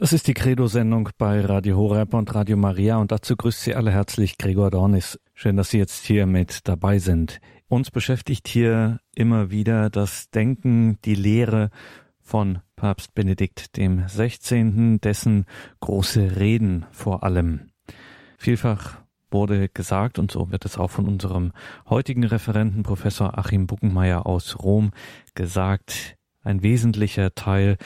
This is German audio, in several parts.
Das ist die Credo-Sendung bei Radio Horeb und Radio Maria und dazu grüßt Sie alle herzlich Gregor Dornis. Schön, dass Sie jetzt hier mit dabei sind. Uns beschäftigt hier immer wieder das Denken, die Lehre von Papst Benedikt dem 16., dessen große Reden vor allem. Vielfach wurde gesagt, und so wird es auch von unserem heutigen Referenten Professor Achim Buckenmeier aus Rom gesagt, ein wesentlicher Teil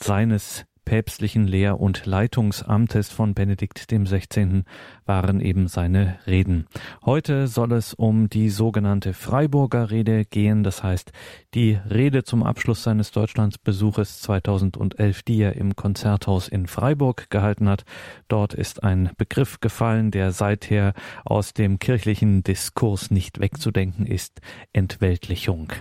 seines päpstlichen Lehr- und Leitungsamtes von Benedikt XVI. Waren eben seine Reden. Heute soll es um die sogenannte Freiburger Rede gehen, das heißt die Rede zum Abschluss seines Deutschlandsbesuches 2011, die er im Konzerthaus in Freiburg gehalten hat. Dort ist ein Begriff gefallen, der seither aus dem kirchlichen Diskurs nicht wegzudenken ist, Entweltlichung.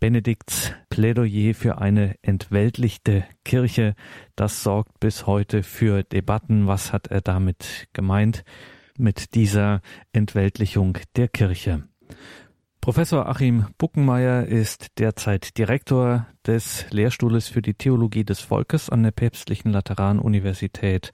Benedikts Plädoyer für eine entweltlichte Kirche, das sorgt bis heute für Debatten. Was hat er damit gemeint mit dieser Entweltlichung der Kirche? Professor Achim Buckenmeier ist derzeit Direktor des Lehrstuhles für die Theologie des Volkes an der Päpstlichen Lateranuniversität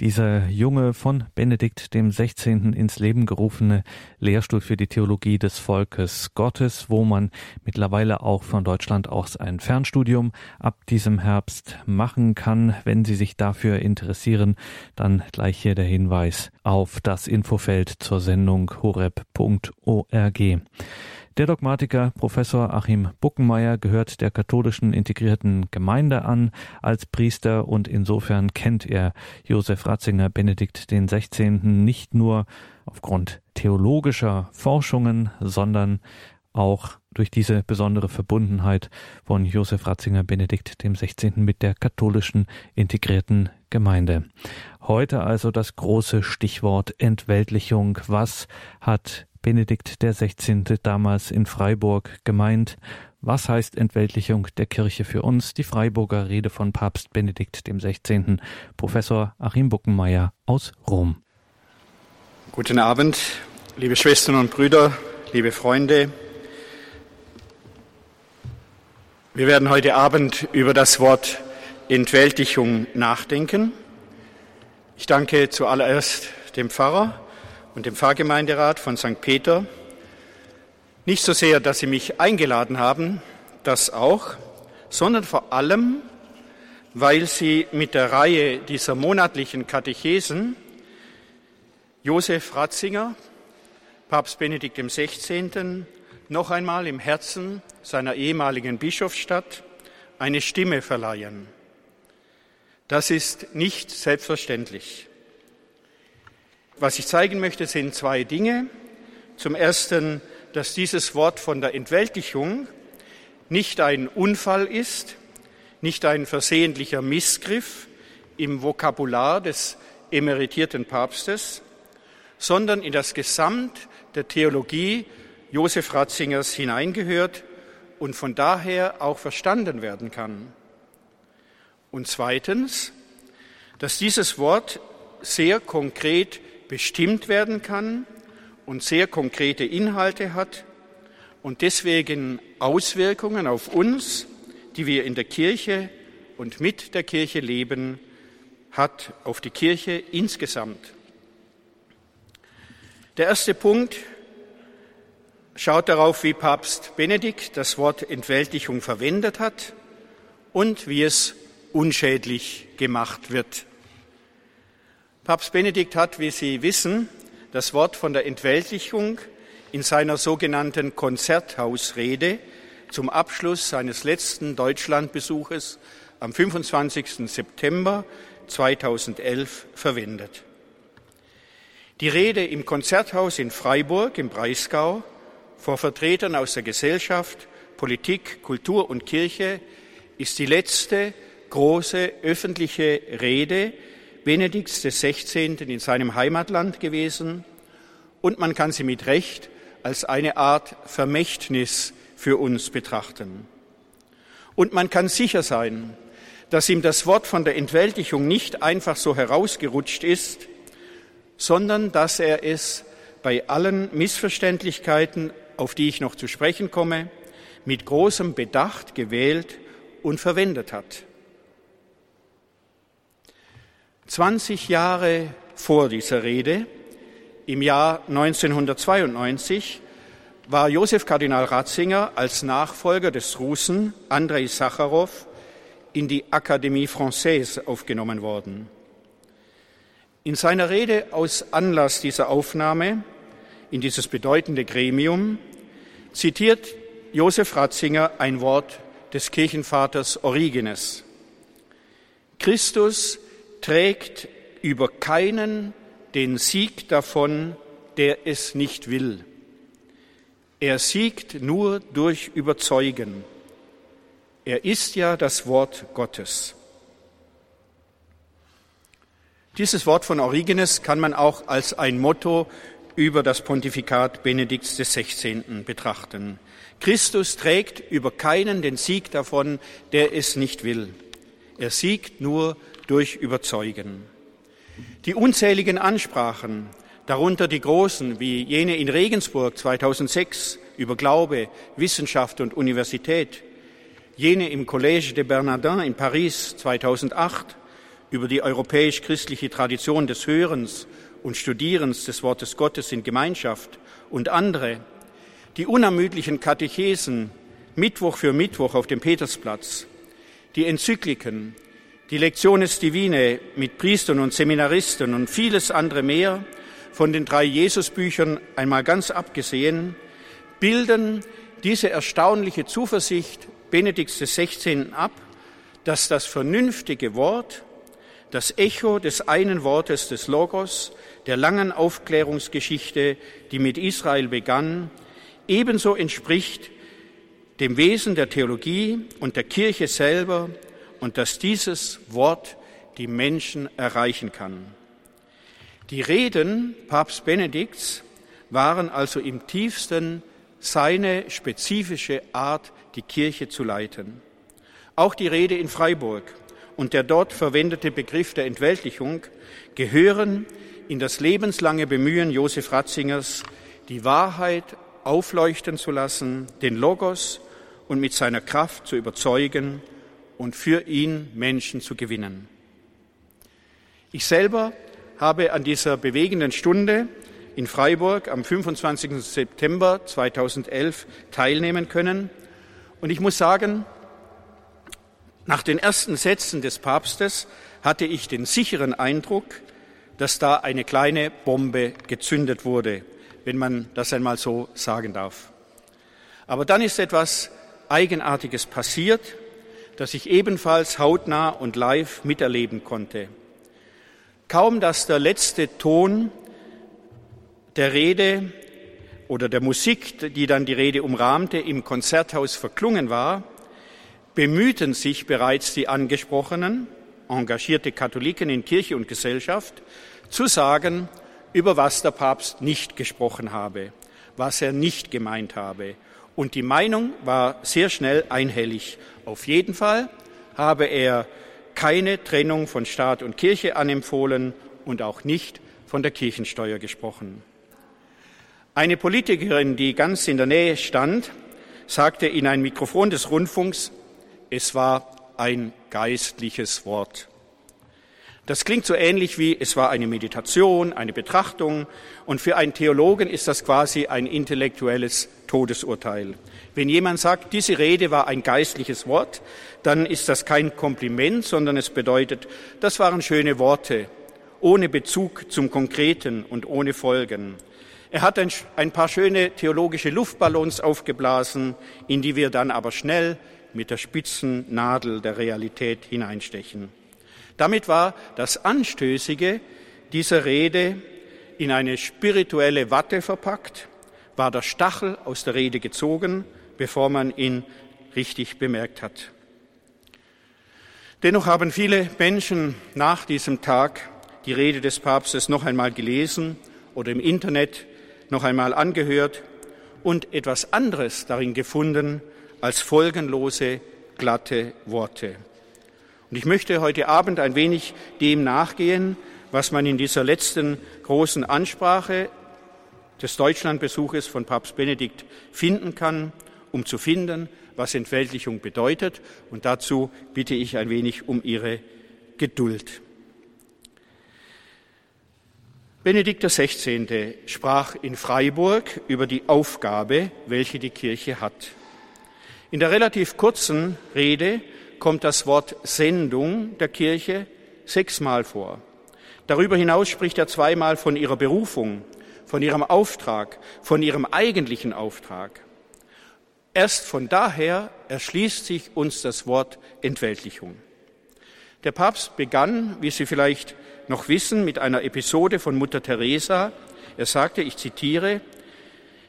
dieser junge von Benedikt dem 16. ins Leben gerufene Lehrstuhl für die Theologie des Volkes Gottes, wo man mittlerweile auch von Deutschland aus ein Fernstudium ab diesem Herbst machen kann. Wenn Sie sich dafür interessieren, dann gleich hier der Hinweis auf das Infofeld zur Sendung horeb.org. Der Dogmatiker Professor Achim Buckenmeier gehört der katholischen integrierten Gemeinde an als Priester und insofern kennt er Josef Ratzinger Benedikt den 16. nicht nur aufgrund theologischer Forschungen, sondern auch durch diese besondere Verbundenheit von Josef Ratzinger Benedikt dem 16. mit der katholischen integrierten Gemeinde. Heute also das große Stichwort Entweltlichung. Was hat Benedikt XVI. damals in Freiburg gemeint. Was heißt Entweltlichung der Kirche für uns? Die Freiburger Rede von Papst Benedikt XVI. Professor Achim Buckenmeier aus Rom. Guten Abend, liebe Schwestern und Brüder, liebe Freunde. Wir werden heute Abend über das Wort Entweltlichung nachdenken. Ich danke zuallererst dem Pfarrer und dem Pfarrgemeinderat von St. Peter. Nicht so sehr, dass sie mich eingeladen haben, das auch, sondern vor allem, weil sie mit der Reihe dieser monatlichen Katechesen Josef Ratzinger, Papst Benedikt XVI., noch einmal im Herzen seiner ehemaligen Bischofsstadt eine Stimme verleihen. Das ist nicht selbstverständlich. Was ich zeigen möchte, sind zwei Dinge. Zum Ersten, dass dieses Wort von der Entweltlichung nicht ein Unfall ist, nicht ein versehentlicher Missgriff im Vokabular des emeritierten Papstes, sondern in das Gesamt der Theologie Josef Ratzingers hineingehört und von daher auch verstanden werden kann. Und zweitens, dass dieses Wort sehr konkret bestimmt werden kann und sehr konkrete Inhalte hat und deswegen Auswirkungen auf uns, die wir in der Kirche und mit der Kirche leben, hat auf die Kirche insgesamt. Der erste Punkt schaut darauf, wie Papst Benedikt das Wort Entweltlichung verwendet hat und wie es unschädlich gemacht wird. Papst Benedikt hat, wie Sie wissen, das Wort von der Entweltlichung in seiner sogenannten Konzerthausrede zum Abschluss seines letzten Deutschlandbesuches am 25. September 2011 verwendet. Die Rede im Konzerthaus in Freiburg im Breisgau vor Vertretern aus der Gesellschaft, Politik, Kultur und Kirche ist die letzte große öffentliche Rede, Benedikts XVI. in seinem Heimatland gewesen und man kann sie mit Recht als eine Art Vermächtnis für uns betrachten. Und man kann sicher sein, dass ihm das Wort von der Entwältigung nicht einfach so herausgerutscht ist, sondern dass er es bei allen Missverständlichkeiten, auf die ich noch zu sprechen komme, mit großem Bedacht gewählt und verwendet hat. 20 Jahre vor dieser Rede, im Jahr 1992, war Josef Kardinal Ratzinger als Nachfolger des Russen Andrei Sacharow in die Akademie Française aufgenommen worden. In seiner Rede aus Anlass dieser Aufnahme in dieses bedeutende Gremium zitiert Josef Ratzinger ein Wort des Kirchenvaters Origenes. Christus trägt über keinen den Sieg davon, der es nicht will. Er siegt nur durch Überzeugen. Er ist ja das Wort Gottes. Dieses Wort von Origenes kann man auch als ein Motto über das Pontifikat Benedikts XVI. betrachten. Christus trägt über keinen den Sieg davon, der es nicht will. Er siegt nur durch Überzeugen. Die unzähligen Ansprachen, darunter die großen wie jene in Regensburg 2006 über Glaube, Wissenschaft und Universität, jene im Collège de Bernardin in Paris 2008 über die europäisch-christliche Tradition des Hörens und Studierens des Wortes Gottes in Gemeinschaft und andere, die unermüdlichen Katechesen Mittwoch für Mittwoch auf dem Petersplatz, die Enzykliken, die Lektiones Divine mit Priestern und Seminaristen und vieles andere mehr, von den drei Jesusbüchern einmal ganz abgesehen, bilden diese erstaunliche Zuversicht Benedikts XVI. ab, dass das vernünftige Wort, das Echo des einen Wortes des Logos, der langen Aufklärungsgeschichte, die mit Israel begann, ebenso entspricht dem Wesen der Theologie und der Kirche selber und dass dieses Wort die Menschen erreichen kann. Die Reden Papst Benedikts waren also im tiefsten seine spezifische Art, die Kirche zu leiten. Auch die Rede in Freiburg und der dort verwendete Begriff der Entweltlichung gehören in das lebenslange Bemühen Josef Ratzingers, die Wahrheit aufleuchten zu lassen, den Logos und mit seiner Kraft zu überzeugen und für ihn Menschen zu gewinnen. Ich selber habe an dieser bewegenden Stunde in Freiburg am 25. September 2011 teilnehmen können. Und ich muss sagen, nach den ersten Sätzen des Papstes hatte ich den sicheren Eindruck, dass da eine kleine Bombe gezündet wurde, wenn man das einmal so sagen darf. Aber dann ist etwas Eigenartiges passiert das ich ebenfalls hautnah und live miterleben konnte. Kaum dass der letzte Ton der Rede oder der Musik, die dann die Rede umrahmte, im Konzerthaus verklungen war, bemühten sich bereits die angesprochenen, engagierte Katholiken in Kirche und Gesellschaft, zu sagen, über was der Papst nicht gesprochen habe, was er nicht gemeint habe und die Meinung war sehr schnell einhellig. Auf jeden Fall habe er keine Trennung von Staat und Kirche anempfohlen und auch nicht von der Kirchensteuer gesprochen. Eine Politikerin, die ganz in der Nähe stand, sagte in ein Mikrofon des Rundfunks, es war ein geistliches Wort. Das klingt so ähnlich wie es war eine Meditation, eine Betrachtung und für einen Theologen ist das quasi ein intellektuelles Todesurteil. Wenn jemand sagt, diese Rede war ein geistliches Wort, dann ist das kein Kompliment, sondern es bedeutet, das waren schöne Worte, ohne Bezug zum Konkreten und ohne Folgen. Er hat ein, paar schöne theologische Luftballons aufgeblasen, in die wir dann aber schnell mit der spitzen Nadel der Realität hineinstechen. Damit war das Anstößige dieser Rede in eine spirituelle Watte verpackt, war der Stachel aus der Rede gezogen, bevor man ihn richtig bemerkt hat. Dennoch haben viele Menschen nach diesem Tag die Rede des Papstes noch einmal gelesen oder im Internet noch einmal angehört und etwas anderes darin gefunden als folgenlose, glatte Worte. Und ich möchte heute Abend ein wenig dem nachgehen, was man in dieser letzten großen Ansprache des Deutschlandbesuches von Papst Benedikt finden kann, um zu finden, was Entweltlichung bedeutet. Und dazu bitte ich ein wenig um Ihre Geduld. Benedikt XVI. sprach in Freiburg über die Aufgabe, welche die Kirche hat. In der relativ kurzen Rede kommt das Wort Sendung der Kirche sechsmal vor. Darüber hinaus spricht er zweimal von ihrer Berufung, von ihrem Auftrag, von ihrem eigentlichen Auftrag. Erst von daher erschließt sich uns das Wort Entweltlichung. Der Papst begann, wie Sie vielleicht noch wissen, mit einer Episode von Mutter Teresa. Er sagte, ich zitiere,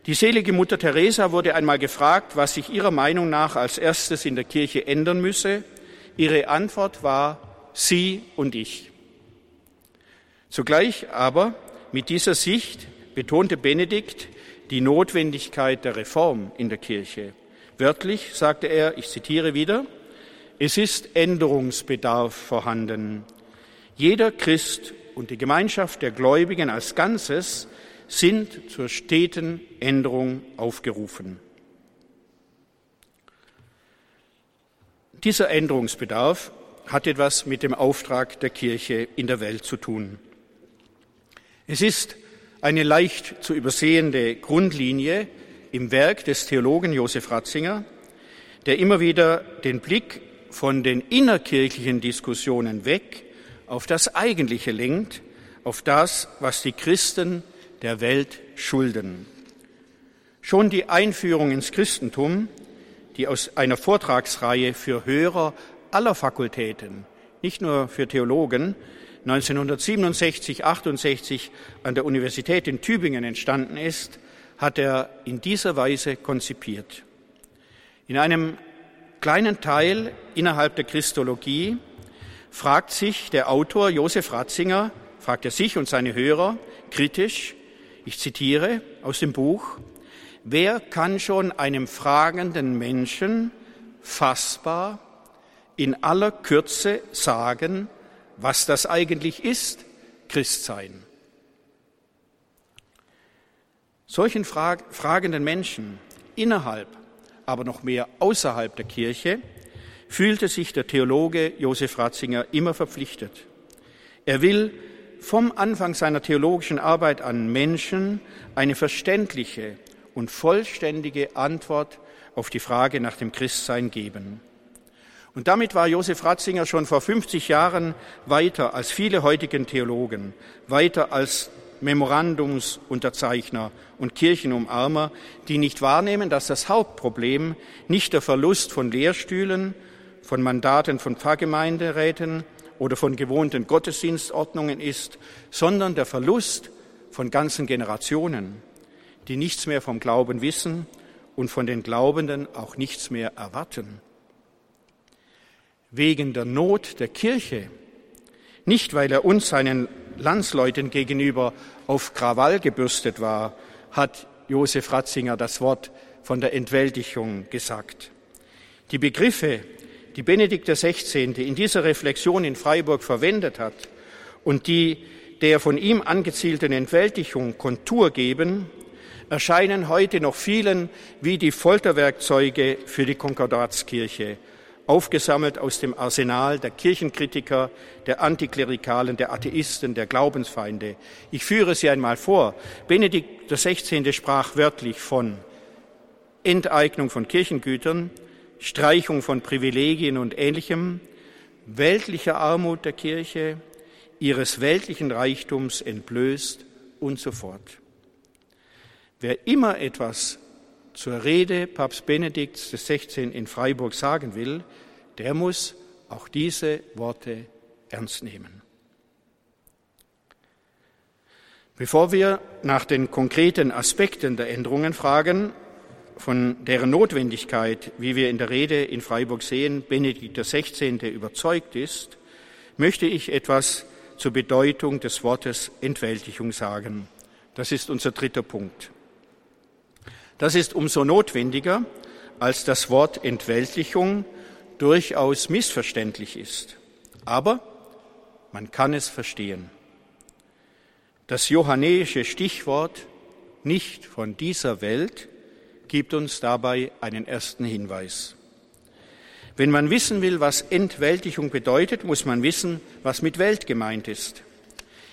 die selige Mutter Teresa wurde einmal gefragt, was sich ihrer Meinung nach als erstes in der Kirche ändern müsse. Ihre Antwort war Sie und ich. Zugleich aber mit dieser Sicht betonte Benedikt die Notwendigkeit der Reform in der Kirche. Wörtlich sagte er, ich zitiere wieder, es ist Änderungsbedarf vorhanden. Jeder Christ und die Gemeinschaft der Gläubigen als Ganzes sind zur steten Änderung aufgerufen. Dieser Änderungsbedarf hat etwas mit dem Auftrag der Kirche in der Welt zu tun. Es ist eine leicht zu übersehende Grundlinie im Werk des Theologen Josef Ratzinger, der immer wieder den Blick von den innerkirchlichen Diskussionen weg auf das Eigentliche lenkt, auf das, was die Christen der Welt schulden. Schon die Einführung ins Christentum, die aus einer Vortragsreihe für Hörer aller Fakultäten, nicht nur für Theologen, 1967, 68 an der Universität in Tübingen entstanden ist, hat er in dieser Weise konzipiert. In einem kleinen Teil innerhalb der Christologie fragt sich der Autor Josef Ratzinger, fragt er sich und seine Hörer kritisch, ich zitiere aus dem Buch, wer kann schon einem fragenden Menschen fassbar in aller Kürze sagen, was das eigentlich ist, Christsein? Solchen fragenden Menschen innerhalb, aber noch mehr außerhalb der Kirche fühlte sich der Theologe Josef Ratzinger immer verpflichtet. Er will vom Anfang seiner theologischen Arbeit an Menschen eine verständliche und vollständige Antwort auf die Frage nach dem Christsein geben. Und damit war Josef Ratzinger schon vor 50 Jahren weiter als viele heutigen Theologen, weiter als Memorandumsunterzeichner und Kirchenumarmer, die nicht wahrnehmen, dass das Hauptproblem nicht der Verlust von Lehrstühlen, von Mandaten von Pfarrgemeinderäten oder von gewohnten Gottesdienstordnungen ist, sondern der Verlust von ganzen Generationen, die nichts mehr vom Glauben wissen und von den Glaubenden auch nichts mehr erwarten. Wegen der Not der Kirche, nicht weil er uns seinen Landsleuten gegenüber auf Krawall gebürstet war, hat Josef Ratzinger das Wort von der Entwältigung gesagt. Die Begriffe die Benedikt XVI. in dieser Reflexion in Freiburg verwendet hat und die der von ihm angezielten Entwältigung Kontur geben, erscheinen heute noch vielen wie die Folterwerkzeuge für die Konkordatskirche, aufgesammelt aus dem Arsenal der Kirchenkritiker, der Antiklerikalen, der Atheisten, der Glaubensfeinde. Ich führe sie einmal vor. Benedikt XVI. sprach wörtlich von Enteignung von Kirchengütern, Streichung von Privilegien und Ähnlichem, weltlicher Armut der Kirche, ihres weltlichen Reichtums entblößt und so fort. Wer immer etwas zur Rede Papst Benedikts XVI. in Freiburg sagen will, der muss auch diese Worte ernst nehmen. Bevor wir nach den konkreten Aspekten der Änderungen fragen, von deren Notwendigkeit, wie wir in der Rede in Freiburg sehen, Benedikt XVI. überzeugt ist, möchte ich etwas zur Bedeutung des Wortes Entwältigung sagen. Das ist unser dritter Punkt. Das ist umso notwendiger, als das Wort Entwältigung durchaus missverständlich ist. Aber man kann es verstehen. Das johannäische Stichwort nicht von dieser Welt gibt uns dabei einen ersten Hinweis. Wenn man wissen will, was Entwältigung bedeutet, muss man wissen, was mit Welt gemeint ist.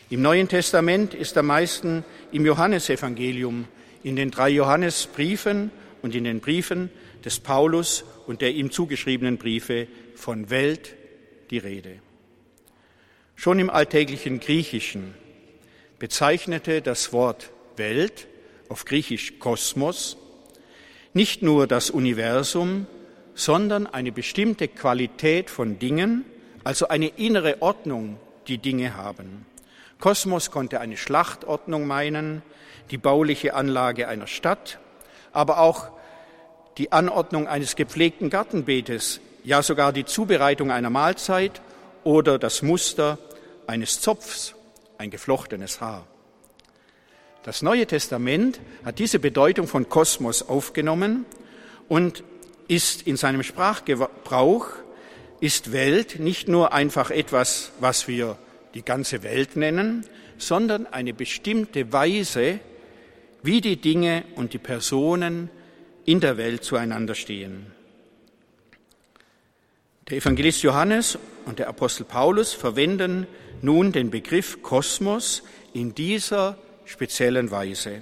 Im Neuen Testament ist am meisten im Johannesevangelium, in den drei Johannesbriefen und in den Briefen des Paulus und der ihm zugeschriebenen Briefe von Welt die Rede. Schon im alltäglichen Griechischen bezeichnete das Wort Welt, auf Griechisch Kosmos, nicht nur das Universum, sondern eine bestimmte Qualität von Dingen, also eine innere Ordnung, die Dinge haben. Kosmos konnte eine Schlachtordnung meinen, die bauliche Anlage einer Stadt, aber auch die Anordnung eines gepflegten Gartenbeetes, ja sogar die Zubereitung einer Mahlzeit oder das Muster eines Zopfs, ein geflochtenes Haar. Das Neue Testament hat diese Bedeutung von Kosmos aufgenommen und ist in seinem Sprachgebrauch, ist Welt nicht nur einfach etwas, was wir die ganze Welt nennen, sondern eine bestimmte Weise, wie die Dinge und die Personen in der Welt zueinander stehen. Der Evangelist Johannes und der Apostel Paulus verwenden nun den Begriff Kosmos in dieser speziellen Weise,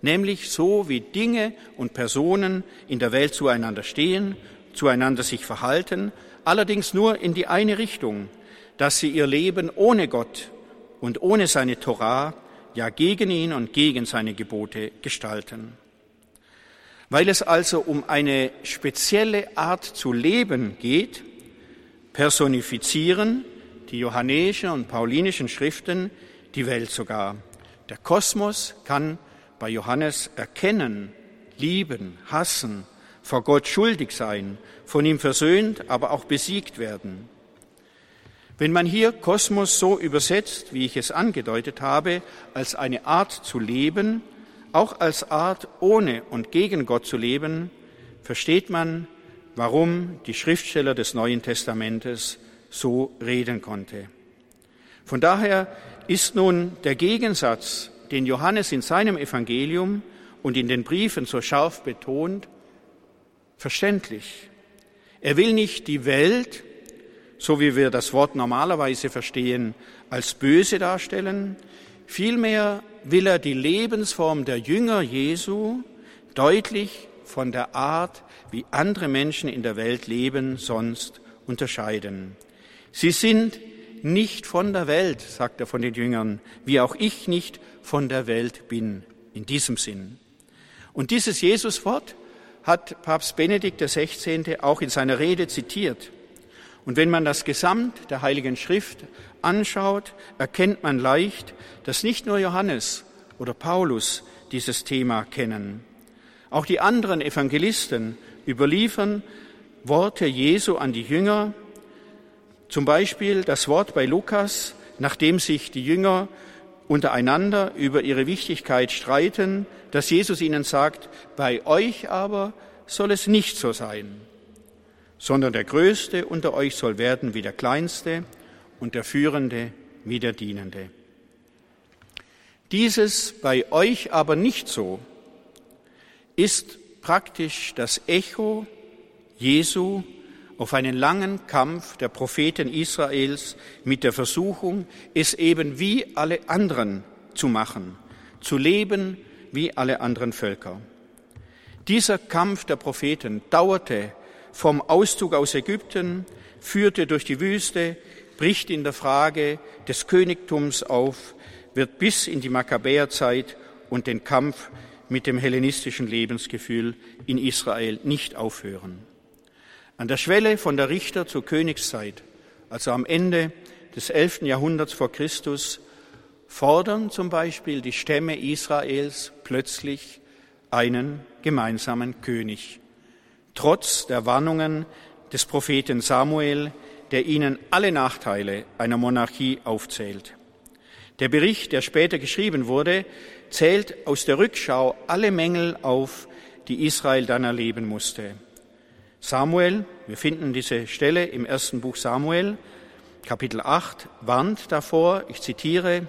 nämlich so wie Dinge und Personen in der Welt zueinander stehen, zueinander sich verhalten, allerdings nur in die eine Richtung, dass sie ihr Leben ohne Gott und ohne seine Torah, ja gegen ihn und gegen seine Gebote gestalten. Weil es also um eine spezielle Art zu leben geht, personifizieren die johannäischen und paulinischen Schriften die Welt sogar. Der Kosmos kann bei Johannes erkennen, lieben, hassen, vor Gott schuldig sein, von ihm versöhnt, aber auch besiegt werden. Wenn man hier Kosmos so übersetzt, wie ich es angedeutet habe, als eine Art zu leben, auch als Art ohne und gegen Gott zu leben, versteht man, warum die Schriftsteller des Neuen Testamentes so reden konnte. Von daher ist nun der Gegensatz, den Johannes in seinem Evangelium und in den Briefen so scharf betont, verständlich. Er will nicht die Welt, so wie wir das Wort normalerweise verstehen, als böse darstellen, vielmehr will er die Lebensform der Jünger Jesu deutlich von der Art, wie andere Menschen in der Welt leben, sonst unterscheiden. Sie sind nicht von der Welt, sagt er von den Jüngern, wie auch ich nicht von der Welt bin, in diesem Sinn. Und dieses Jesuswort hat Papst Benedikt XVI. auch in seiner Rede zitiert. Und wenn man das Gesamt der Heiligen Schrift anschaut, erkennt man leicht, dass nicht nur Johannes oder Paulus dieses Thema kennen. Auch die anderen Evangelisten überliefern Worte Jesu an die Jünger, zum Beispiel das Wort bei Lukas, nachdem sich die Jünger untereinander über ihre Wichtigkeit streiten, dass Jesus ihnen sagt, bei euch aber soll es nicht so sein, sondern der Größte unter euch soll werden wie der Kleinste und der Führende wie der Dienende. Dieses bei euch aber nicht so ist praktisch das Echo Jesu auf einen langen Kampf der Propheten Israels mit der Versuchung, es eben wie alle anderen zu machen, zu leben wie alle anderen Völker. Dieser Kampf der Propheten dauerte vom Auszug aus Ägypten, führte durch die Wüste, bricht in der Frage des Königtums auf, wird bis in die Makkabäerzeit und den Kampf mit dem hellenistischen Lebensgefühl in Israel nicht aufhören. An der Schwelle von der Richter zur Königszeit, also am Ende des 11. Jahrhunderts vor Christus, fordern zum Beispiel die Stämme Israels plötzlich einen gemeinsamen König, trotz der Warnungen des Propheten Samuel, der ihnen alle Nachteile einer Monarchie aufzählt. Der Bericht, der später geschrieben wurde, zählt aus der Rückschau alle Mängel auf, die Israel dann erleben musste. Samuel, wir finden diese Stelle im ersten Buch Samuel, Kapitel 8, warnt davor, ich zitiere,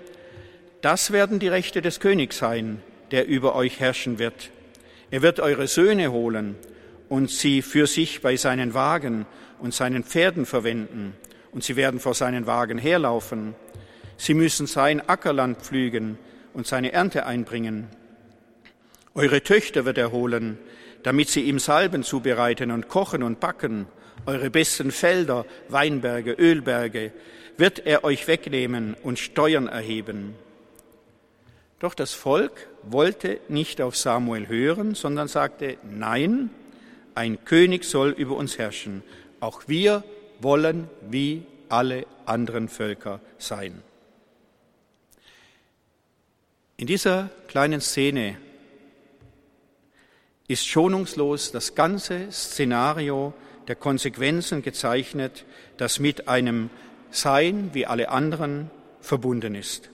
das werden die Rechte des Königs sein, der über euch herrschen wird. Er wird eure Söhne holen und sie für sich bei seinen Wagen und seinen Pferden verwenden, und sie werden vor seinen Wagen herlaufen. Sie müssen sein Ackerland pflügen und seine Ernte einbringen. Eure Töchter wird er holen, damit sie ihm Salben zubereiten und kochen und backen. Eure besten Felder, Weinberge, Ölberge wird er euch wegnehmen und Steuern erheben. Doch das Volk wollte nicht auf Samuel hören, sondern sagte, nein, ein König soll über uns herrschen. Auch wir wollen wie alle anderen Völker sein. In dieser kleinen Szene ist schonungslos das ganze Szenario der Konsequenzen gezeichnet, das mit einem Sein wie alle anderen verbunden ist.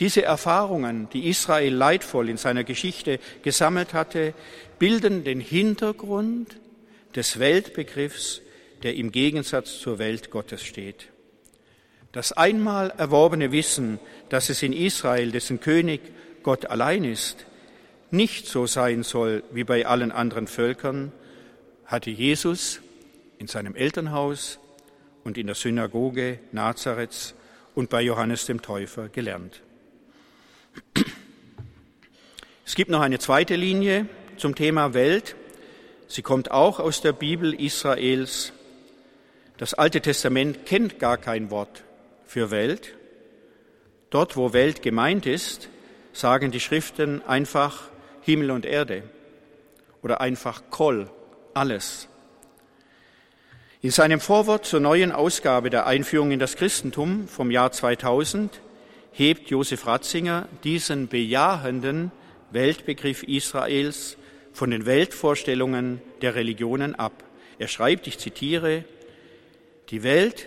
Diese Erfahrungen, die Israel leidvoll in seiner Geschichte gesammelt hatte, bilden den Hintergrund des Weltbegriffs, der im Gegensatz zur Welt Gottes steht. Das einmal erworbene Wissen, dass es in Israel, dessen König Gott allein ist, nicht so sein soll wie bei allen anderen Völkern, hatte Jesus in seinem Elternhaus und in der Synagoge Nazareths und bei Johannes dem Täufer gelernt. Es gibt noch eine zweite Linie zum Thema Welt. Sie kommt auch aus der Bibel Israels. Das Alte Testament kennt gar kein Wort für Welt. Dort, wo Welt gemeint ist, sagen die Schriften einfach Himmel und Erde oder einfach Kol, alles. In seinem Vorwort zur neuen Ausgabe der Einführung in das Christentum vom Jahr 2000 hebt Josef Ratzinger diesen bejahenden Weltbegriff Israels von den Weltvorstellungen der Religionen ab. Er schreibt, ich zitiere, die Welt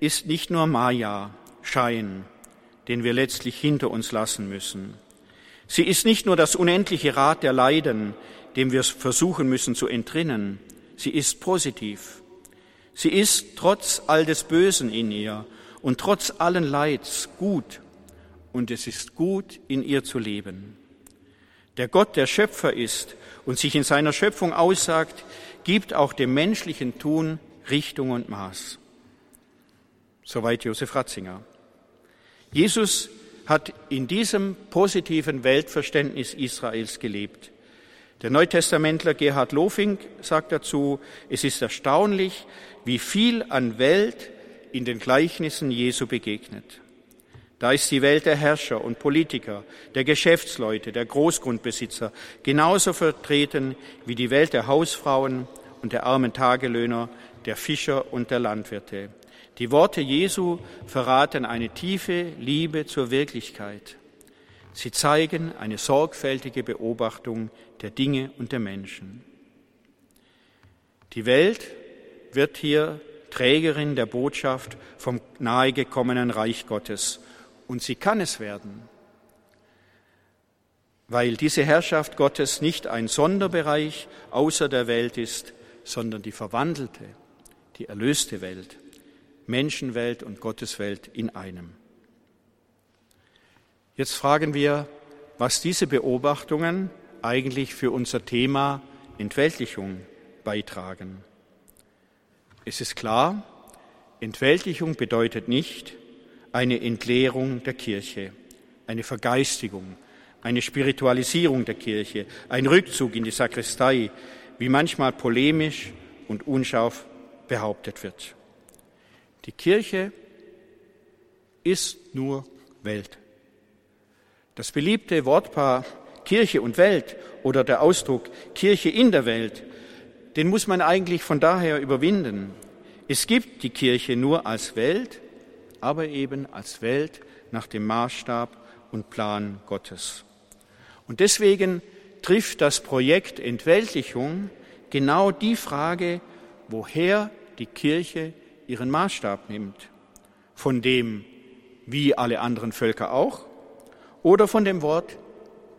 ist nicht nur Maya, Schein, den wir letztlich hinter uns lassen müssen. Sie ist nicht nur das unendliche Rad der Leiden, dem wir versuchen müssen zu entrinnen. Sie ist positiv. Sie ist trotz all des Bösen in ihr und trotz allen Leids gut und es ist gut, in ihr zu leben. Der Gott, der Schöpfer ist und sich in seiner Schöpfung aussagt, gibt auch dem menschlichen Tun Richtung und Maß. Soweit Josef Ratzinger. Jesus hat in diesem positiven Weltverständnis Israels gelebt. Der Neutestamentler Gerhard Lofink sagt dazu, es ist erstaunlich, wie viel an Welt in den Gleichnissen Jesu begegnet. Da ist die Welt der Herrscher und Politiker, der Geschäftsleute, der Großgrundbesitzer genauso vertreten wie die Welt der Hausfrauen und der armen Tagelöhner, der Fischer und der Landwirte. Die Worte Jesu verraten eine tiefe Liebe zur Wirklichkeit. Sie zeigen eine sorgfältige Beobachtung der Dinge und der Menschen. Die Welt wird hier Trägerin der Botschaft vom nahegekommenen Reich Gottes. Und sie kann es werden, weil diese Herrschaft Gottes nicht ein Sonderbereich außer der Welt ist, sondern die verwandelte, die erlöste Welt. Menschenwelt und Gotteswelt in einem. Jetzt fragen wir, was diese Beobachtungen eigentlich für unser Thema Entweltlichung beitragen. Es ist klar, Entweltlichung bedeutet nicht eine Entleerung der Kirche, eine Vergeistigung, eine Spiritualisierung der Kirche, ein Rückzug in die Sakristei, wie manchmal polemisch und unscharf behauptet wird. Die Kirche ist nur Welt. Das beliebte Wortpaar Kirche und Welt oder der Ausdruck Kirche in der Welt, den muss man eigentlich von daher überwinden. Es gibt die Kirche nur als Welt, aber eben als Welt nach dem Maßstab und Plan Gottes. Und deswegen trifft das Projekt Entweltlichung genau die Frage, woher die Kirche ihren Maßstab nimmt. Von dem, wie alle anderen Völker auch, oder von dem Wort,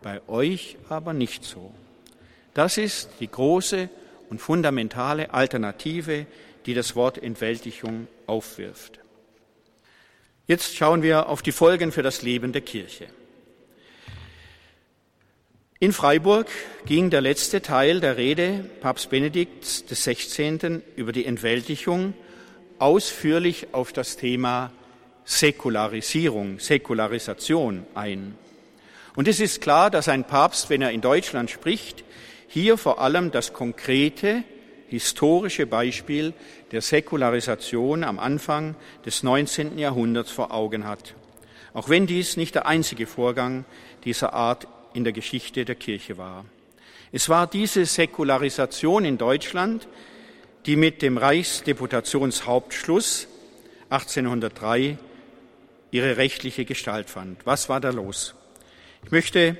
bei euch aber nicht so. Das ist die große und fundamentale Alternative, die das Wort Entwältigung aufwirft. Jetzt schauen wir auf die Folgen für das Leben der Kirche. In Freiburg ging der letzte Teil der Rede Papst Benedikts XVI. über die Entwältigung ausführlich auf das Thema Säkularisierung, Säkularisation ein. Und es ist klar, dass ein Papst, wenn er in Deutschland spricht, hier vor allem das konkrete historische Beispiel der Säkularisation am Anfang des 19. Jahrhunderts vor Augen hat. Auch wenn dies nicht der einzige Vorgang dieser Art in der Geschichte der Kirche war. Es war diese Säkularisation in Deutschland, die mit dem Reichsdeputationshauptschluss 1803 ihre rechtliche Gestalt fand. Was war da los? Ich möchte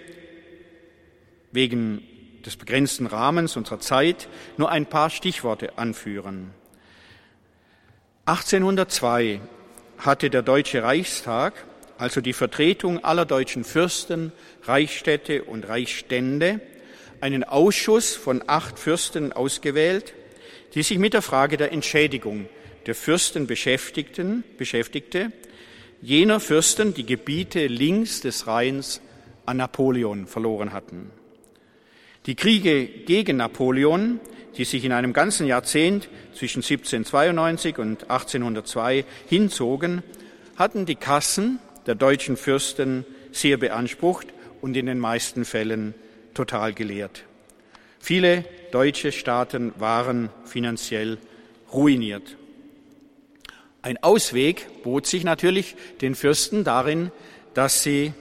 wegen des begrenzten Rahmens unserer Zeit nur ein paar Stichworte anführen. 1802 hatte der Deutsche Reichstag, also die Vertretung aller deutschen Fürsten, Reichsstädte und Reichsstände, einen Ausschuss von acht Fürsten ausgewählt, die sich mit der Frage der Entschädigung der Fürsten beschäftigten, beschäftigte jener Fürsten die Gebiete links des Rheins an Napoleon verloren hatten. Die Kriege gegen Napoleon, die sich in einem ganzen Jahrzehnt zwischen 1792 und 1802 hinzogen, hatten die Kassen der deutschen Fürsten sehr beansprucht und in den meisten Fällen total geleert. Viele deutsche Staaten waren finanziell ruiniert. Ein Ausweg bot sich natürlich den Fürsten darin, dass sie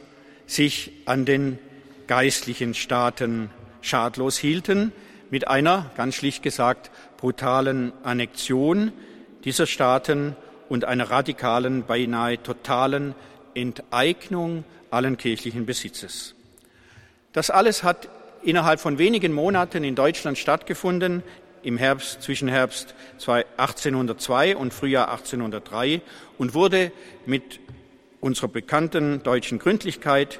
sich an den geistlichen Staaten schadlos hielten, mit einer, ganz schlicht gesagt, brutalen Annexion dieser Staaten und einer radikalen, beinahe totalen Enteignung allen kirchlichen Besitzes. Das alles hat innerhalb von wenigen Monaten in Deutschland stattgefunden, im Herbst, zwischen Herbst 1802 und Frühjahr 1803 und wurde mit unserer bekannten deutschen Gründlichkeit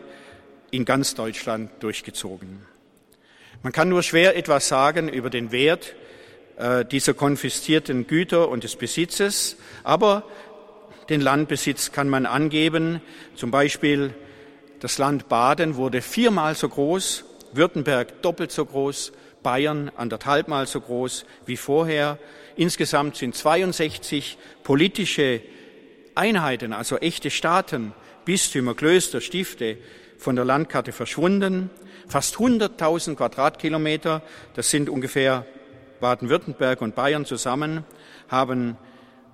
in ganz Deutschland durchgezogen. Man kann nur schwer etwas sagen über den Wert äh, dieser konfiszierten Güter und des Besitzes, aber den Landbesitz kann man angeben. Zum Beispiel das Land Baden wurde viermal so groß, Württemberg doppelt so groß, Bayern anderthalbmal so groß wie vorher. Insgesamt sind 62 politische Einheiten, also echte Staaten, Bistümer, Klöster, Stifte von der Landkarte verschwunden. Fast 100.000 Quadratkilometer, das sind ungefähr Baden-Württemberg und Bayern zusammen, haben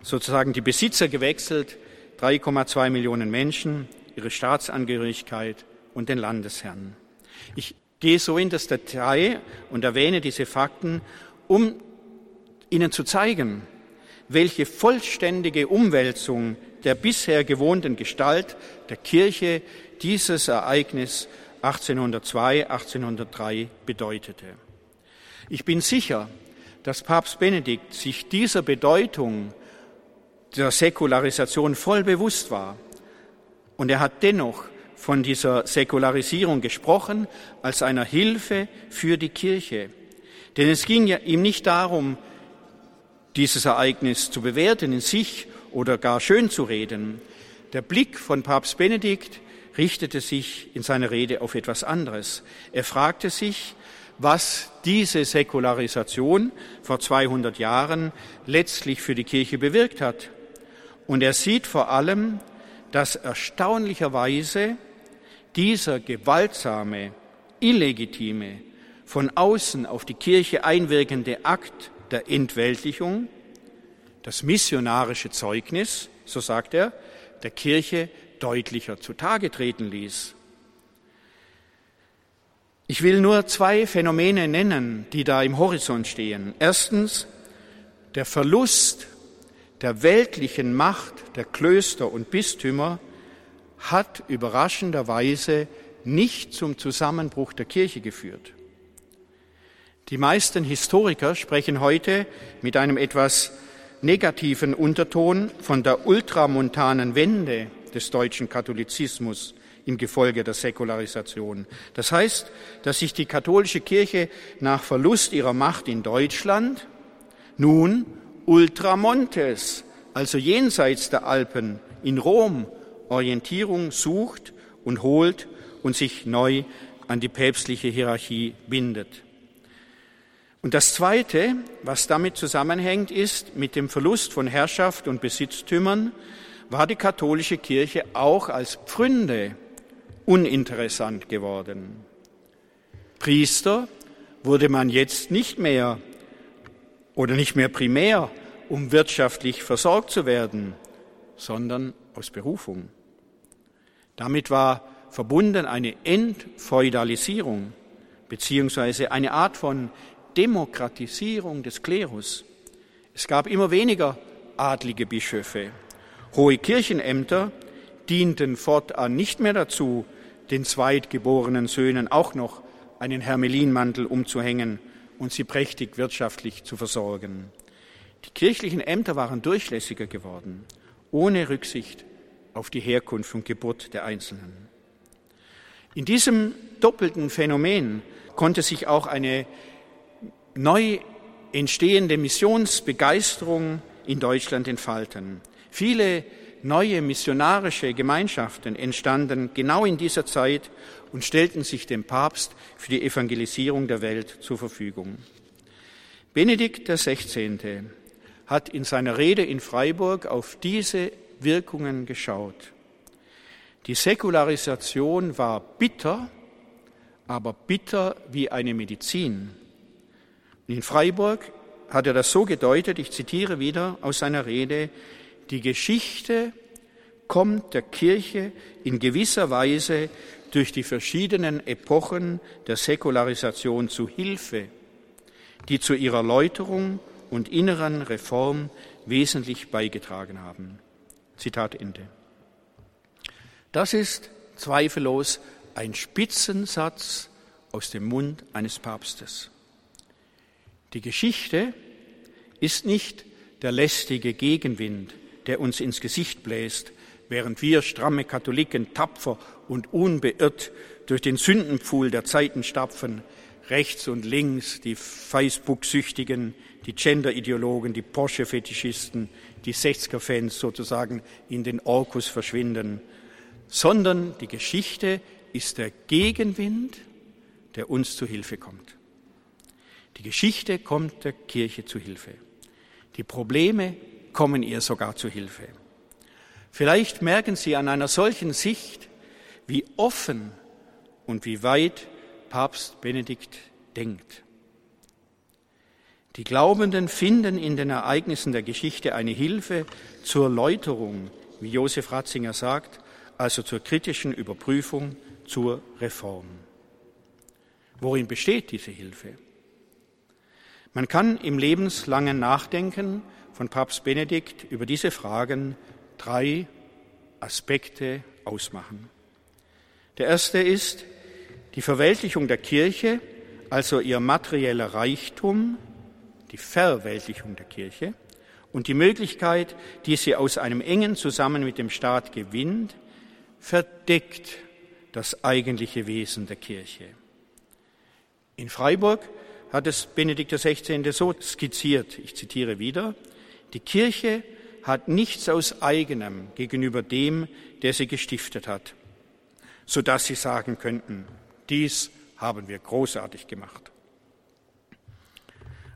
sozusagen die Besitzer gewechselt, 3,2 Millionen Menschen, ihre Staatsangehörigkeit und den Landesherrn. Ich gehe so in das Detail und erwähne diese Fakten, um Ihnen zu zeigen, welche vollständige Umwälzung der bisher gewohnten Gestalt der Kirche dieses Ereignis 1802, 1803 bedeutete. Ich bin sicher, dass Papst Benedikt sich dieser Bedeutung der Säkularisation voll bewusst war. Und er hat dennoch von dieser Säkularisierung gesprochen als einer Hilfe für die Kirche. Denn es ging ja ihm nicht darum, dieses Ereignis zu bewerten in sich oder gar schön zu reden. Der Blick von Papst Benedikt richtete sich in seiner Rede auf etwas anderes. Er fragte sich, was diese Säkularisation vor 200 Jahren letztlich für die Kirche bewirkt hat. Und er sieht vor allem, dass erstaunlicherweise dieser gewaltsame, illegitime, von außen auf die Kirche einwirkende Akt der Entweltlichung, das missionarische Zeugnis, so sagt er, der Kirche deutlicher zutage treten ließ. Ich will nur zwei Phänomene nennen, die da im Horizont stehen. Erstens der Verlust der weltlichen Macht der Klöster und Bistümer hat überraschenderweise nicht zum Zusammenbruch der Kirche geführt. Die meisten Historiker sprechen heute mit einem etwas negativen Unterton von der ultramontanen Wende des deutschen Katholizismus im Gefolge der Säkularisation. Das heißt, dass sich die katholische Kirche nach Verlust ihrer Macht in Deutschland nun Ultramontes, also jenseits der Alpen, in Rom Orientierung sucht und holt und sich neu an die päpstliche Hierarchie bindet. Und das Zweite, was damit zusammenhängt, ist mit dem Verlust von Herrschaft und Besitztümern, war die katholische Kirche auch als Pfründe uninteressant geworden. Priester wurde man jetzt nicht mehr oder nicht mehr primär, um wirtschaftlich versorgt zu werden, sondern aus Berufung. Damit war verbunden eine Entfeudalisierung beziehungsweise eine Art von Demokratisierung des Klerus. Es gab immer weniger adlige Bischöfe. Hohe Kirchenämter dienten fortan nicht mehr dazu, den zweitgeborenen Söhnen auch noch einen Hermelinmantel umzuhängen und sie prächtig wirtschaftlich zu versorgen. Die kirchlichen Ämter waren durchlässiger geworden, ohne Rücksicht auf die Herkunft und Geburt der Einzelnen. In diesem doppelten Phänomen konnte sich auch eine neu entstehende Missionsbegeisterung in Deutschland entfalten. Viele neue missionarische Gemeinschaften entstanden genau in dieser Zeit und stellten sich dem Papst für die Evangelisierung der Welt zur Verfügung. Benedikt XVI. hat in seiner Rede in Freiburg auf diese Wirkungen geschaut. Die Säkularisation war bitter, aber bitter wie eine Medizin. In Freiburg hat er das so gedeutet, ich zitiere wieder aus seiner Rede, die Geschichte kommt der Kirche in gewisser Weise durch die verschiedenen Epochen der Säkularisation zu Hilfe, die zu ihrer Läuterung und inneren Reform wesentlich beigetragen haben. Zitat Ende. Das ist zweifellos ein Spitzensatz aus dem Mund eines Papstes. Die Geschichte ist nicht der lästige Gegenwind, der uns ins Gesicht bläst, während wir stramme Katholiken tapfer und unbeirrt durch den Sündenpfuhl der Zeiten stapfen, rechts und links die Facebook-Süchtigen, die Gender-Ideologen, die Porsche-Fetischisten, die 60er-Fans sozusagen in den Orkus verschwinden, sondern die Geschichte ist der Gegenwind, der uns zu Hilfe kommt. Die Geschichte kommt der Kirche zu Hilfe. Die Probleme kommen ihr sogar zu Hilfe. Vielleicht merken Sie an einer solchen Sicht, wie offen und wie weit Papst Benedikt denkt. Die Glaubenden finden in den Ereignissen der Geschichte eine Hilfe zur Läuterung, wie Josef Ratzinger sagt, also zur kritischen Überprüfung, zur Reform. Worin besteht diese Hilfe? Man kann im lebenslangen Nachdenken von Papst Benedikt über diese Fragen drei Aspekte ausmachen. Der erste ist die Verweltlichung der Kirche, also ihr materieller Reichtum, die Verweltlichung der Kirche und die Möglichkeit, die sie aus einem engen Zusammen mit dem Staat gewinnt, verdeckt das eigentliche Wesen der Kirche. In Freiburg hat es Benedikt XVI. so skizziert, ich zitiere wieder, die Kirche hat nichts aus eigenem gegenüber dem, der sie gestiftet hat, so dass sie sagen könnten, dies haben wir großartig gemacht.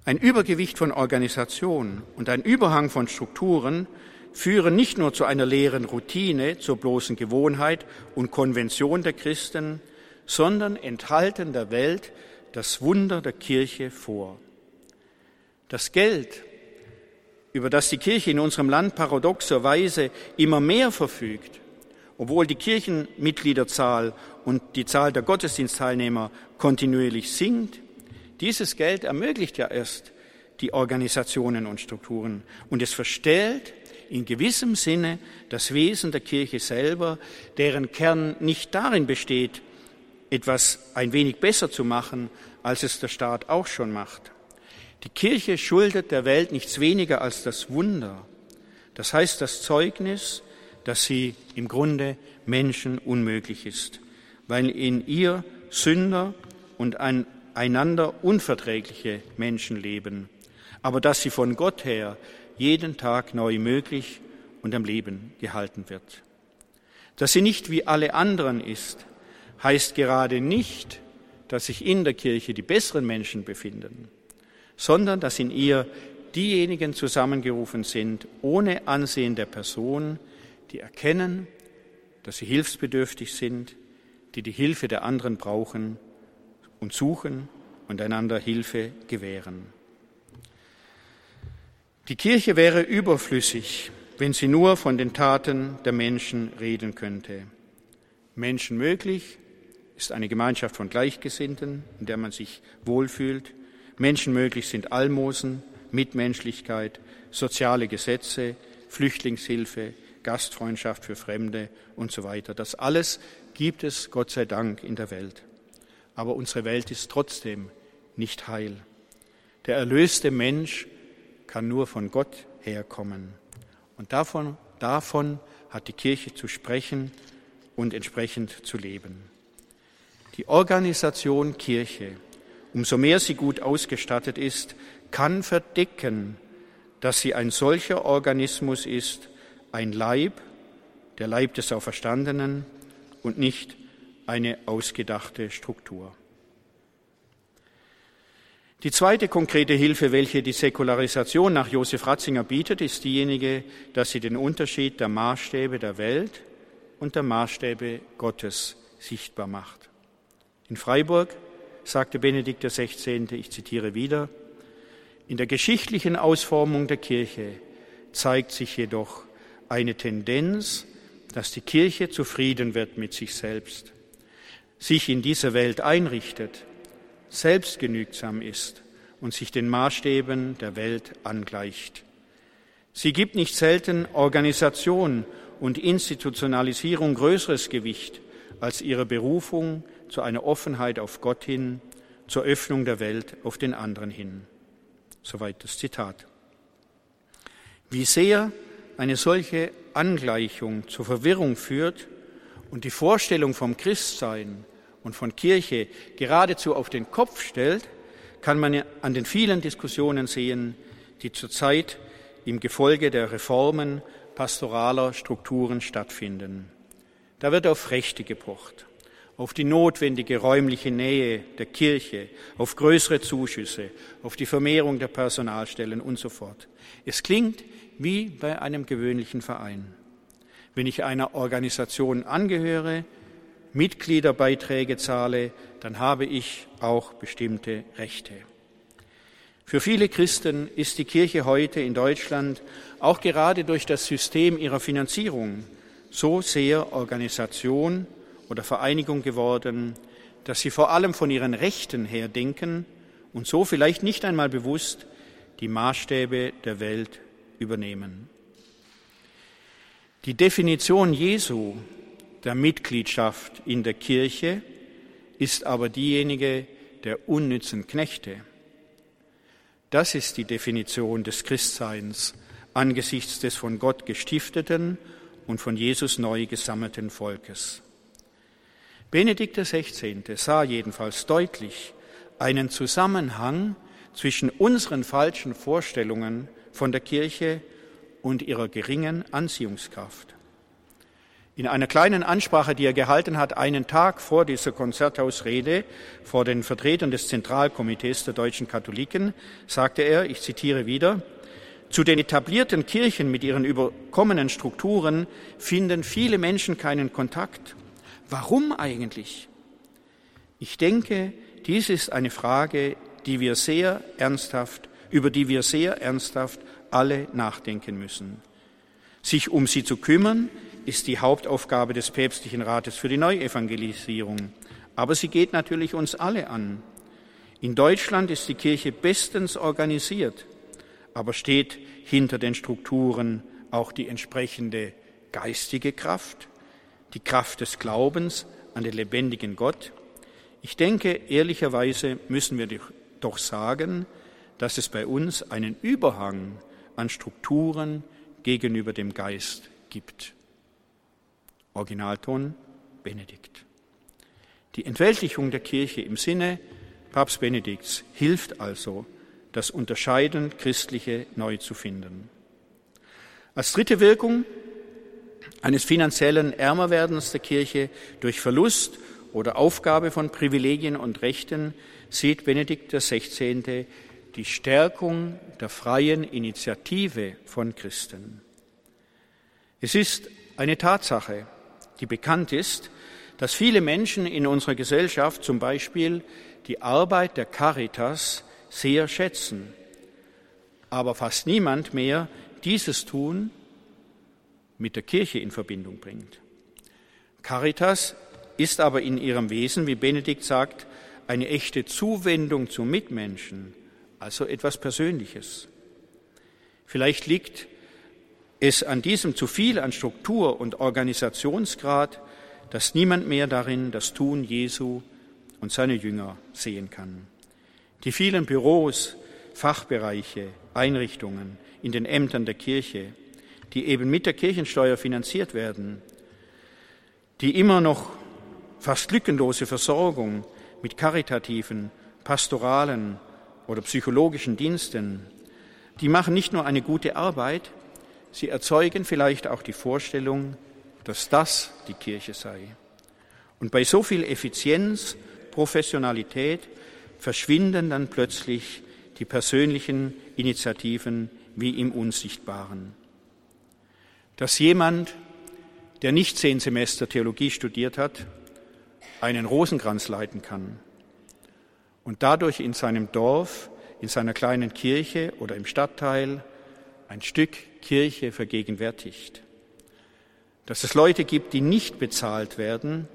Ein Übergewicht von Organisation und ein Überhang von Strukturen führen nicht nur zu einer leeren Routine, zur bloßen Gewohnheit und Konvention der Christen, sondern enthalten der Welt das Wunder der Kirche vor. Das Geld, über das die Kirche in unserem Land paradoxerweise immer mehr verfügt, obwohl die Kirchenmitgliederzahl und die Zahl der Gottesdienstteilnehmer kontinuierlich sinkt, dieses Geld ermöglicht ja erst die Organisationen und Strukturen und es verstellt in gewissem Sinne das Wesen der Kirche selber, deren Kern nicht darin besteht, etwas ein wenig besser zu machen, als es der Staat auch schon macht. Die Kirche schuldet der Welt nichts weniger als das Wunder, das heißt das Zeugnis, dass sie im Grunde Menschen unmöglich ist, weil in ihr Sünder und einander unverträgliche Menschen leben, aber dass sie von Gott her jeden Tag neu möglich und am Leben gehalten wird. Dass sie nicht wie alle anderen ist, heißt gerade nicht, dass sich in der Kirche die besseren Menschen befinden, sondern dass in ihr diejenigen zusammengerufen sind, ohne Ansehen der Person, die erkennen, dass sie hilfsbedürftig sind, die die Hilfe der anderen brauchen und suchen und einander Hilfe gewähren. Die Kirche wäre überflüssig, wenn sie nur von den Taten der Menschen reden könnte. Menschen möglich ist eine Gemeinschaft von Gleichgesinnten, in der man sich wohlfühlt. Menschen möglich sind Almosen, Mitmenschlichkeit, soziale Gesetze, Flüchtlingshilfe, Gastfreundschaft für Fremde und so weiter. Das alles gibt es, Gott sei Dank, in der Welt. Aber unsere Welt ist trotzdem nicht heil. Der erlöste Mensch kann nur von Gott herkommen. Und davon, davon hat die Kirche zu sprechen und entsprechend zu leben. Die Organisation Kirche, umso mehr sie gut ausgestattet ist, kann verdecken, dass sie ein solcher Organismus ist, ein Leib, der Leib des Auferstandenen und nicht eine ausgedachte Struktur. Die zweite konkrete Hilfe, welche die Säkularisation nach Josef Ratzinger bietet, ist diejenige, dass sie den Unterschied der Maßstäbe der Welt und der Maßstäbe Gottes sichtbar macht. In Freiburg sagte Benedikt XVI., ich zitiere wieder, in der geschichtlichen Ausformung der Kirche zeigt sich jedoch eine Tendenz, dass die Kirche zufrieden wird mit sich selbst, sich in dieser Welt einrichtet, selbstgenügsam ist und sich den Maßstäben der Welt angleicht. Sie gibt nicht selten Organisation und Institutionalisierung größeres Gewicht als ihre Berufung zu einer Offenheit auf Gott hin, zur Öffnung der Welt auf den anderen hin. Soweit das Zitat. Wie sehr eine solche Angleichung zur Verwirrung führt und die Vorstellung vom Christsein und von Kirche geradezu auf den Kopf stellt, kann man an den vielen Diskussionen sehen, die zurzeit im Gefolge der Reformen pastoraler Strukturen stattfinden. Da wird auf Rechte gepocht, auf die notwendige räumliche Nähe der Kirche, auf größere Zuschüsse, auf die Vermehrung der Personalstellen und so fort. Es klingt wie bei einem gewöhnlichen Verein. Wenn ich einer Organisation angehöre, Mitgliederbeiträge zahle, dann habe ich auch bestimmte Rechte. Für viele Christen ist die Kirche heute in Deutschland auch gerade durch das System ihrer Finanzierung so sehr Organisation oder Vereinigung geworden, dass sie vor allem von ihren Rechten her denken und so vielleicht nicht einmal bewusst die Maßstäbe der Welt übernehmen. Die Definition Jesu der Mitgliedschaft in der Kirche ist aber diejenige der unnützen Knechte. Das ist die Definition des Christseins angesichts des von Gott gestifteten und von Jesus neu gesammelten Volkes. Benedikt XVI. sah jedenfalls deutlich einen Zusammenhang zwischen unseren falschen Vorstellungen von der Kirche und ihrer geringen Anziehungskraft. In einer kleinen Ansprache, die er gehalten hat, einen Tag vor dieser Konzerthausrede vor den Vertretern des Zentralkomitees der deutschen Katholiken, sagte er, ich zitiere wieder, zu den etablierten Kirchen mit ihren überkommenen Strukturen finden viele Menschen keinen Kontakt. Warum eigentlich? Ich denke, dies ist eine Frage, die wir sehr ernsthaft, über die wir sehr ernsthaft alle nachdenken müssen. Sich um sie zu kümmern, ist die Hauptaufgabe des päpstlichen Rates für die Neuevangelisierung. Aber sie geht natürlich uns alle an. In Deutschland ist die Kirche bestens organisiert, aber steht hinter den Strukturen auch die entsprechende geistige Kraft, die Kraft des Glaubens an den lebendigen Gott. Ich denke, ehrlicherweise müssen wir doch sagen, dass es bei uns einen Überhang an Strukturen gegenüber dem Geist gibt. Originalton Benedikt. Die Entweltlichung der Kirche im Sinne Papst Benedikts hilft also, das Unterscheiden Christliche neu zu finden. Als dritte Wirkung eines finanziellen Ärmerwerdens der Kirche durch Verlust oder Aufgabe von Privilegien und Rechten sieht Benedikt XVI. Die Stärkung der freien Initiative von Christen. Es ist eine Tatsache, die bekannt ist, dass viele Menschen in unserer Gesellschaft zum Beispiel die Arbeit der Caritas sehr schätzen, aber fast niemand mehr dieses Tun mit der Kirche in Verbindung bringt. Caritas ist aber in ihrem Wesen, wie Benedikt sagt, eine echte Zuwendung zu Mitmenschen, also etwas Persönliches. Vielleicht liegt es an diesem zu viel an Struktur und Organisationsgrad, dass niemand mehr darin das Tun Jesu und seine Jünger sehen kann. Die vielen Büros, Fachbereiche, Einrichtungen in den Ämtern der Kirche, die eben mit der Kirchensteuer finanziert werden, die immer noch fast lückenlose Versorgung mit karitativen, pastoralen oder psychologischen Diensten, die machen nicht nur eine gute Arbeit, sie erzeugen vielleicht auch die Vorstellung, dass das die Kirche sei. Und bei so viel Effizienz, Professionalität verschwinden dann plötzlich die persönlichen Initiativen wie im Unsichtbaren. Dass jemand, der nicht zehn Semester Theologie studiert hat, einen Rosenkranz leiten kann und dadurch in seinem Dorf, in seiner kleinen Kirche oder im Stadtteil ein Stück Kirche vergegenwärtigt. Dass es Leute gibt, die nicht bezahlt werden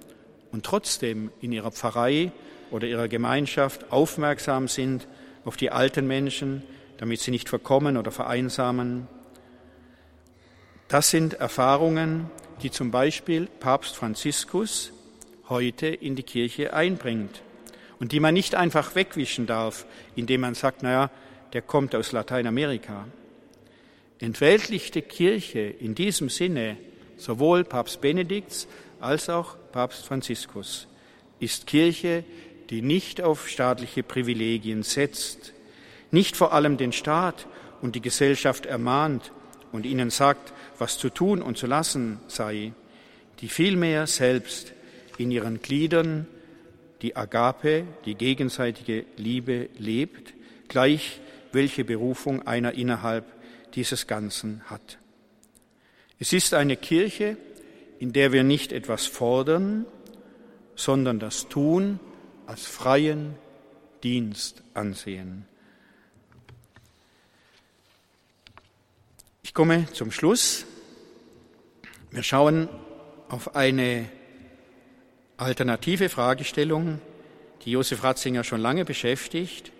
und trotzdem in ihrer Pfarrei oder ihrer Gemeinschaft aufmerksam sind auf die alten Menschen, damit sie nicht verkommen oder vereinsamen. Das sind Erfahrungen, die zum Beispiel Papst Franziskus heute in die Kirche einbringt und die man nicht einfach wegwischen darf, indem man sagt, naja, der kommt aus Lateinamerika. Entweltlichte Kirche in diesem Sinne, sowohl Papst Benedikts als auch Papst Franziskus, ist Kirche, die nicht auf staatliche Privilegien setzt, nicht vor allem den Staat und die Gesellschaft ermahnt und ihnen sagt, was zu tun und zu lassen sei, die vielmehr selbst in ihren Gliedern die Agape, die gegenseitige Liebe lebt, gleich welche Berufung einer innerhalb dieses Ganzen hat. Es ist eine Kirche, in der wir nicht etwas fordern, sondern das Tun als freien Dienst ansehen. Ich komme zum Schluss. Wir schauen auf eine alternative Fragestellung, die Josef Ratzinger schon lange beschäftigt,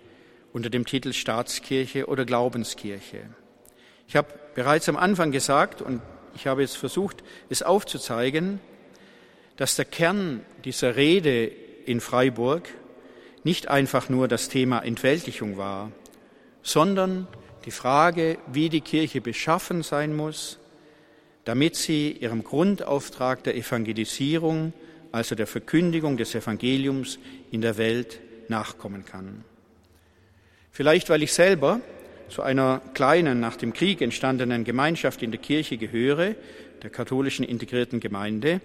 unter dem Titel Staatskirche oder Glaubenskirche. Ich habe bereits am Anfang gesagt, und ich habe jetzt versucht, es aufzuzeigen, dass der Kern dieser Rede in Freiburg nicht einfach nur das Thema Entweltlichung war, sondern die Frage, wie die Kirche beschaffen sein muss, damit sie ihrem Grundauftrag der Evangelisierung, also der Verkündigung des Evangeliums in der Welt nachkommen kann. Vielleicht, weil ich selber zu einer kleinen, nach dem Krieg entstandenen Gemeinschaft in der Kirche gehöre, der katholischen integrierten Gemeinde,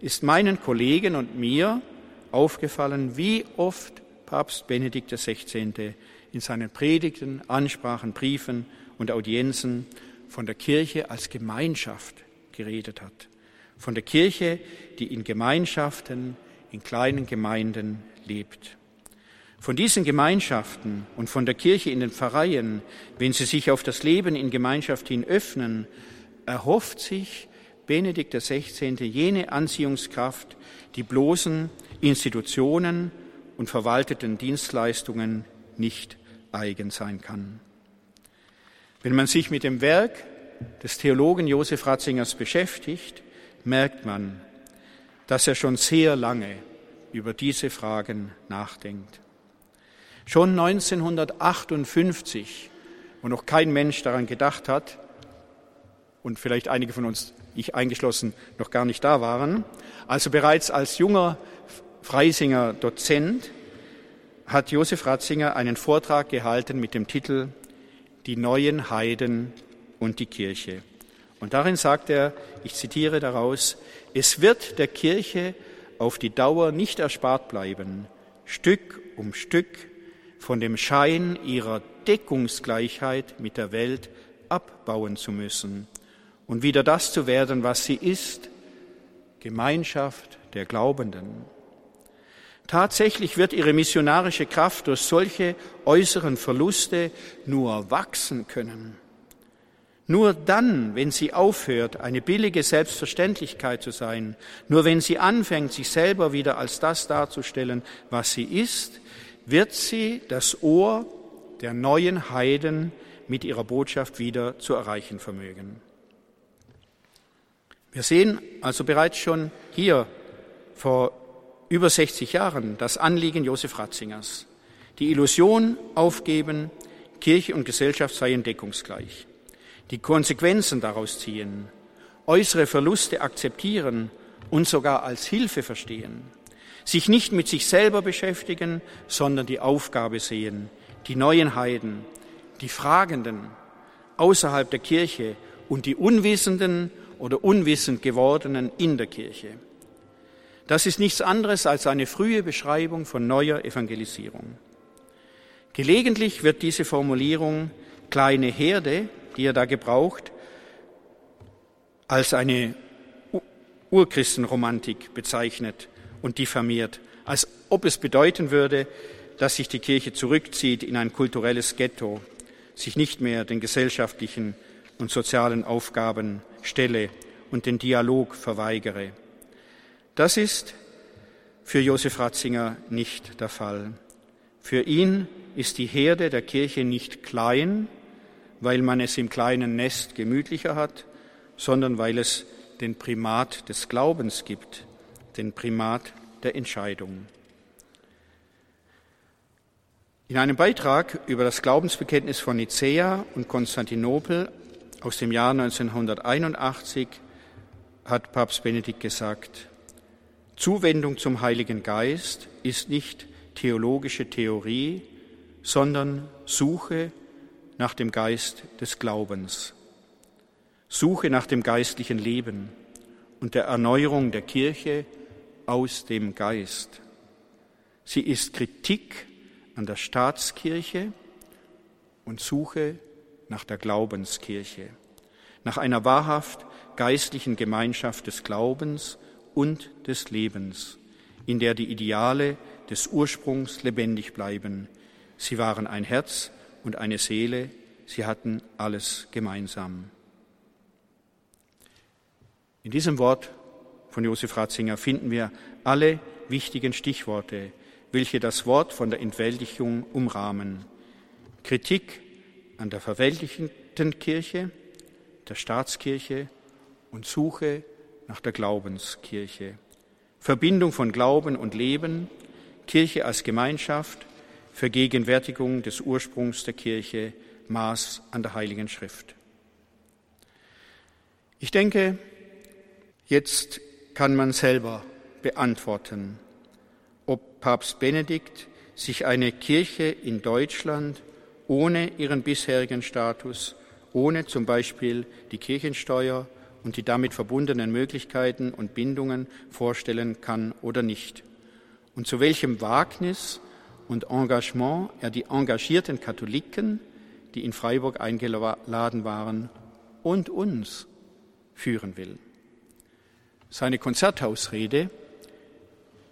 ist meinen Kollegen und mir aufgefallen, wie oft Papst Benedikt XVI. in seinen Predigten, Ansprachen, Briefen und Audienzen von der Kirche als Gemeinschaft geredet hat. Von der Kirche, die in Gemeinschaften, in kleinen Gemeinden lebt. Von diesen Gemeinschaften und von der Kirche in den Pfarreien, wenn sie sich auf das Leben in Gemeinschaft hin öffnen, erhofft sich Benedikt XVI. jene Anziehungskraft, die bloßen Institutionen und verwalteten Dienstleistungen nicht eigen sein kann. Wenn man sich mit dem Werk des Theologen Josef Ratzingers beschäftigt, merkt man, dass er schon sehr lange über diese Fragen nachdenkt. Schon 1958, wo noch kein Mensch daran gedacht hat und vielleicht einige von uns, ich eingeschlossen, noch gar nicht da waren, also bereits als junger Freisinger Dozent, hat Josef Ratzinger einen Vortrag gehalten mit dem Titel Die neuen Heiden und die Kirche. Und darin sagt er, ich zitiere daraus, es wird der Kirche auf die Dauer nicht erspart bleiben, Stück um Stück von dem Schein ihrer Deckungsgleichheit mit der Welt abbauen zu müssen und wieder das zu werden, was sie ist, Gemeinschaft der Glaubenden. Tatsächlich wird ihre missionarische Kraft durch solche äußeren Verluste nur wachsen können. Nur dann, wenn sie aufhört, eine billige Selbstverständlichkeit zu sein, nur wenn sie anfängt, sich selber wieder als das darzustellen, was sie ist, wird sie das Ohr der neuen Heiden mit ihrer Botschaft wieder zu erreichen vermögen. Wir sehen also bereits schon hier vor über 60 Jahren das Anliegen Josef Ratzingers. Die Illusion aufgeben, Kirche und Gesellschaft seien deckungsgleich die Konsequenzen daraus ziehen, äußere Verluste akzeptieren und sogar als Hilfe verstehen, sich nicht mit sich selber beschäftigen, sondern die Aufgabe sehen, die neuen Heiden, die Fragenden außerhalb der Kirche und die Unwissenden oder unwissend gewordenen in der Kirche. Das ist nichts anderes als eine frühe Beschreibung von neuer Evangelisierung. Gelegentlich wird diese Formulierung kleine Herde die er da gebraucht, als eine Urchristenromantik bezeichnet und diffamiert, als ob es bedeuten würde, dass sich die Kirche zurückzieht in ein kulturelles Ghetto, sich nicht mehr den gesellschaftlichen und sozialen Aufgaben stelle und den Dialog verweigere. Das ist für Josef Ratzinger nicht der Fall. Für ihn ist die Herde der Kirche nicht klein, weil man es im kleinen Nest gemütlicher hat, sondern weil es den Primat des Glaubens gibt, den Primat der Entscheidung. In einem Beitrag über das Glaubensbekenntnis von Nicäa und Konstantinopel aus dem Jahr 1981 hat Papst Benedikt gesagt, Zuwendung zum Heiligen Geist ist nicht theologische Theorie, sondern Suche nach dem Geist des Glaubens. Suche nach dem geistlichen Leben und der Erneuerung der Kirche aus dem Geist. Sie ist Kritik an der Staatskirche und Suche nach der Glaubenskirche, nach einer wahrhaft geistlichen Gemeinschaft des Glaubens und des Lebens, in der die Ideale des Ursprungs lebendig bleiben. Sie waren ein Herz, und eine Seele, sie hatten alles gemeinsam. In diesem Wort von Josef Ratzinger finden wir alle wichtigen Stichworte, welche das Wort von der Entweltlichung umrahmen. Kritik an der verweltlichten Kirche, der Staatskirche und Suche nach der Glaubenskirche. Verbindung von Glauben und Leben, Kirche als Gemeinschaft, Vergegenwärtigung des Ursprungs der Kirche, Maß an der Heiligen Schrift. Ich denke, jetzt kann man selber beantworten, ob Papst Benedikt sich eine Kirche in Deutschland ohne ihren bisherigen Status, ohne zum Beispiel die Kirchensteuer und die damit verbundenen Möglichkeiten und Bindungen vorstellen kann oder nicht. Und zu welchem Wagnis und Engagement er die engagierten Katholiken, die in Freiburg eingeladen waren, und uns führen will. Seine Konzerthausrede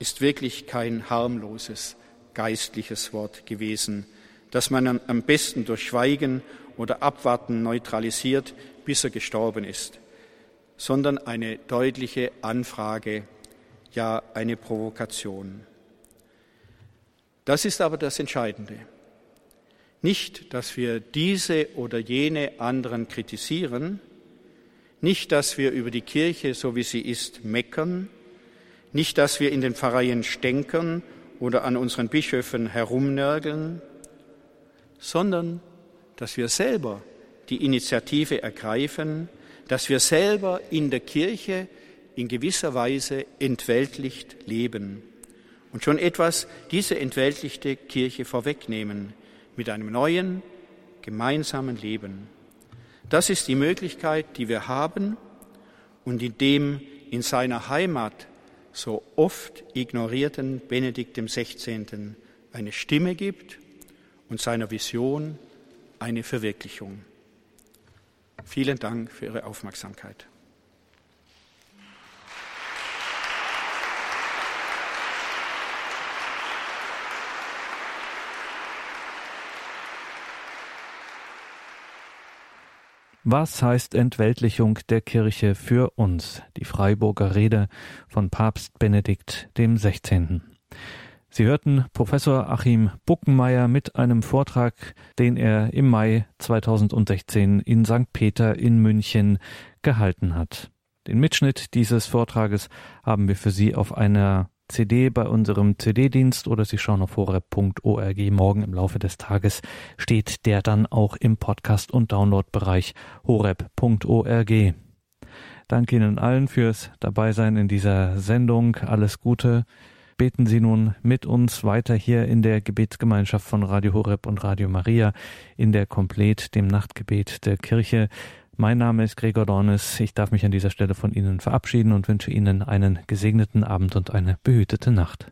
ist wirklich kein harmloses geistliches Wort gewesen, das man am besten durch Schweigen oder Abwarten neutralisiert, bis er gestorben ist, sondern eine deutliche Anfrage, ja eine Provokation. Das ist aber das Entscheidende. Nicht, dass wir diese oder jene anderen kritisieren, nicht, dass wir über die Kirche, so wie sie ist, meckern, nicht, dass wir in den Pfarreien stänkern oder an unseren Bischöfen herumnörgeln, sondern dass wir selber die Initiative ergreifen, dass wir selber in der Kirche in gewisser Weise entweltlicht leben und schon etwas diese entweltlichte Kirche vorwegnehmen mit einem neuen, gemeinsamen Leben. Das ist die Möglichkeit, die wir haben und in dem in seiner Heimat so oft ignorierten Benedikt XVI. eine Stimme gibt und seiner Vision eine Verwirklichung. Vielen Dank für Ihre Aufmerksamkeit. Was heißt Entweltlichung der Kirche für uns? Die Freiburger Rede von Papst Benedikt dem 16. Sie hörten Professor Achim Buckenmeier mit einem Vortrag, den er im Mai 2016 in St. Peter in München gehalten hat. Den Mitschnitt dieses Vortrages haben wir für Sie auf einer CD bei unserem CD-Dienst oder Sie schauen auf horeb.org. Morgen im Laufe des Tages steht der dann auch im Podcast- und Download-Bereich horeb.org. Danke Ihnen allen fürs Dabeisein in dieser Sendung. Alles Gute. Beten Sie nun mit uns weiter hier in der Gebetsgemeinschaft von Radio Horeb und Radio Maria in der Komplett, dem Nachtgebet der Kirche. Mein Name ist Gregor Dornes. Ich darf mich an dieser Stelle von Ihnen verabschieden und wünsche Ihnen einen gesegneten Abend und eine behütete Nacht.